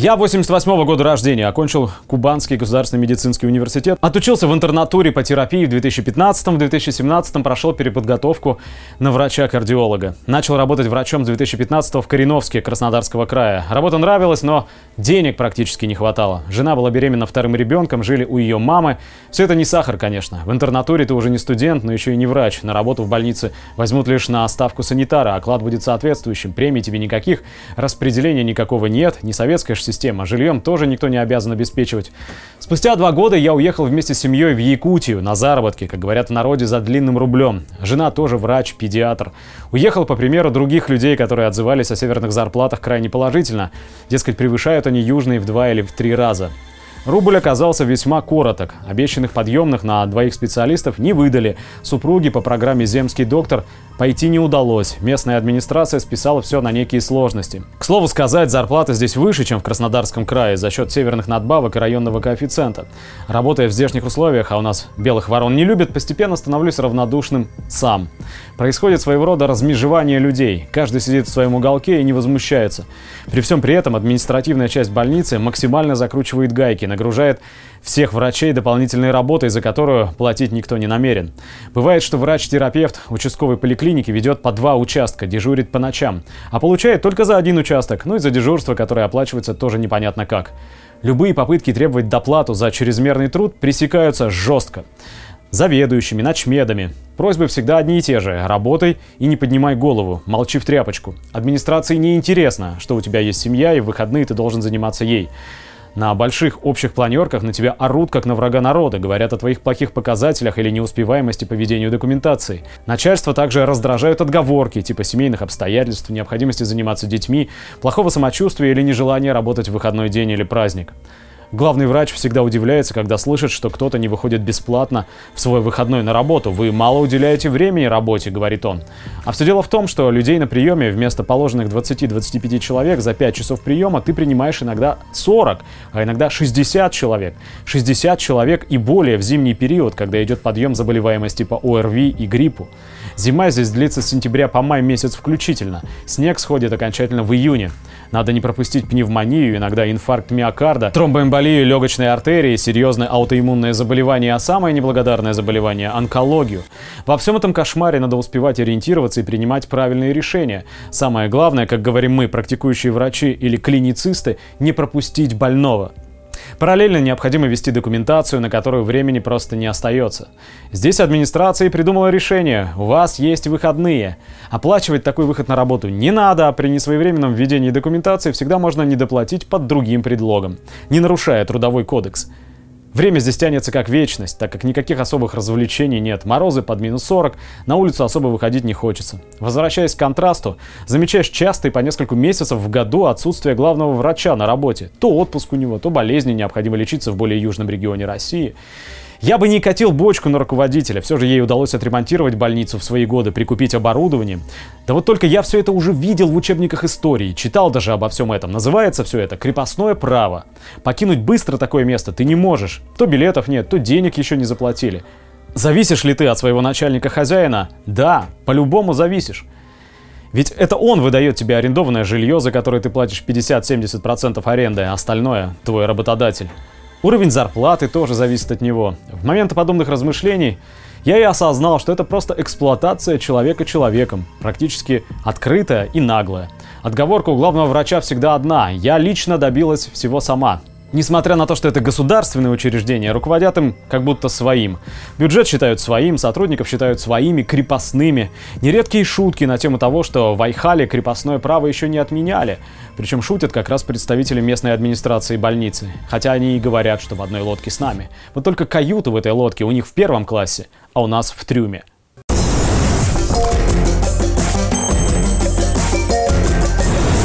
Я 88 года рождения, окончил Кубанский государственный медицинский университет, отучился в интернатуре по терапии в 2015-2017, прошел переподготовку на врача-кардиолога. Начал работать врачом с 2015 в Кореновске Краснодарского края. Работа нравилась, но денег практически не хватало. Жена была беременна вторым ребенком, жили у ее мамы. Все это не сахар, конечно. В интернатуре ты уже не студент, но еще и не врач. На работу в больнице возьмут лишь на ставку санитара, оклад будет соответствующим, премий тебе никаких, распределения никакого нет, не система. Жильем тоже никто не обязан обеспечивать. Спустя два года я уехал вместе с семьей в Якутию на заработки, как говорят в народе, за длинным рублем. Жена тоже врач, педиатр. Уехал по примеру других людей, которые отзывались о северных зарплатах крайне положительно. Дескать, превышают они южные в два или в три раза. Рубль оказался весьма короток. Обещанных подъемных на двоих специалистов не выдали. Супруги по программе «Земский доктор» пойти не удалось. Местная администрация списала все на некие сложности. К слову сказать, зарплата здесь выше, чем в Краснодарском крае за счет северных надбавок и районного коэффициента. Работая в здешних условиях, а у нас белых ворон не любят, постепенно становлюсь равнодушным сам. Происходит своего рода размежевание людей. Каждый сидит в своем уголке и не возмущается. При всем при этом административная часть больницы максимально закручивает гайки, нагружает всех врачей дополнительной работой, за которую платить никто не намерен. Бывает, что врач-терапевт участковой поликлиники ведет по два участка, дежурит по ночам, а получает только за один участок, ну и за дежурство, которое оплачивается тоже непонятно как. Любые попытки требовать доплату за чрезмерный труд пресекаются жестко. Заведующими, ночмедами. Просьбы всегда одни и те же. Работай и не поднимай голову, молчи в тряпочку. Администрации не интересно, что у тебя есть семья и в выходные ты должен заниматься ей. На больших общих планерках на тебя орут, как на врага народа, говорят о твоих плохих показателях или неуспеваемости по ведению документации. Начальство также раздражают отговорки, типа семейных обстоятельств, необходимости заниматься детьми, плохого самочувствия или нежелания работать в выходной день или праздник. Главный врач всегда удивляется, когда слышит, что кто-то не выходит бесплатно в свой выходной на работу. «Вы мало уделяете времени работе», — говорит он. А все дело в том, что людей на приеме вместо положенных 20-25 человек за 5 часов приема ты принимаешь иногда 40, а иногда 60 человек. 60 человек и более в зимний период, когда идет подъем заболеваемости по ОРВИ и гриппу. Зима здесь длится с сентября по май месяц включительно. Снег сходит окончательно в июне. Надо не пропустить пневмонию, иногда инфаркт миокарда, тромбоэмболию легочной артерии, серьезное аутоиммунное заболевание, а самое неблагодарное заболевание – онкологию. Во всем этом кошмаре надо успевать ориентироваться и принимать правильные решения. Самое главное, как говорим мы, практикующие врачи или клиницисты, не пропустить больного. Параллельно необходимо вести документацию, на которую времени просто не остается. Здесь администрация придумала решение. У вас есть выходные. Оплачивать такой выход на работу не надо, а при несвоевременном введении документации всегда можно недоплатить под другим предлогом, не нарушая трудовой кодекс. Время здесь тянется как вечность, так как никаких особых развлечений нет. Морозы под минус 40, на улицу особо выходить не хочется. Возвращаясь к контрасту, замечаешь часто и по несколько месяцев в году отсутствие главного врача на работе. То отпуск у него, то болезни, необходимо лечиться в более южном регионе России. Я бы не катил бочку на руководителя, все же ей удалось отремонтировать больницу в свои годы, прикупить оборудование. Да вот только я все это уже видел в учебниках истории, читал даже обо всем этом. Называется все это «крепостное право». Покинуть быстро такое место ты не можешь. То билетов нет, то денег еще не заплатили. Зависишь ли ты от своего начальника-хозяина? Да, по-любому зависишь. Ведь это он выдает тебе арендованное жилье, за которое ты платишь 50-70% аренды, а остальное – твой работодатель. Уровень зарплаты тоже зависит от него. В моменты подобных размышлений я и осознал, что это просто эксплуатация человека человеком, практически открытая и наглая. Отговорка у главного врача всегда одна – я лично добилась всего сама. Несмотря на то, что это государственные учреждения, руководят им как будто своим. Бюджет считают своим, сотрудников считают своими, крепостными. Нередкие шутки на тему того, что в Айхале крепостное право еще не отменяли. Причем шутят как раз представители местной администрации больницы. Хотя они и говорят, что в одной лодке с нами. Вот только каюты в этой лодке у них в первом классе, а у нас в трюме.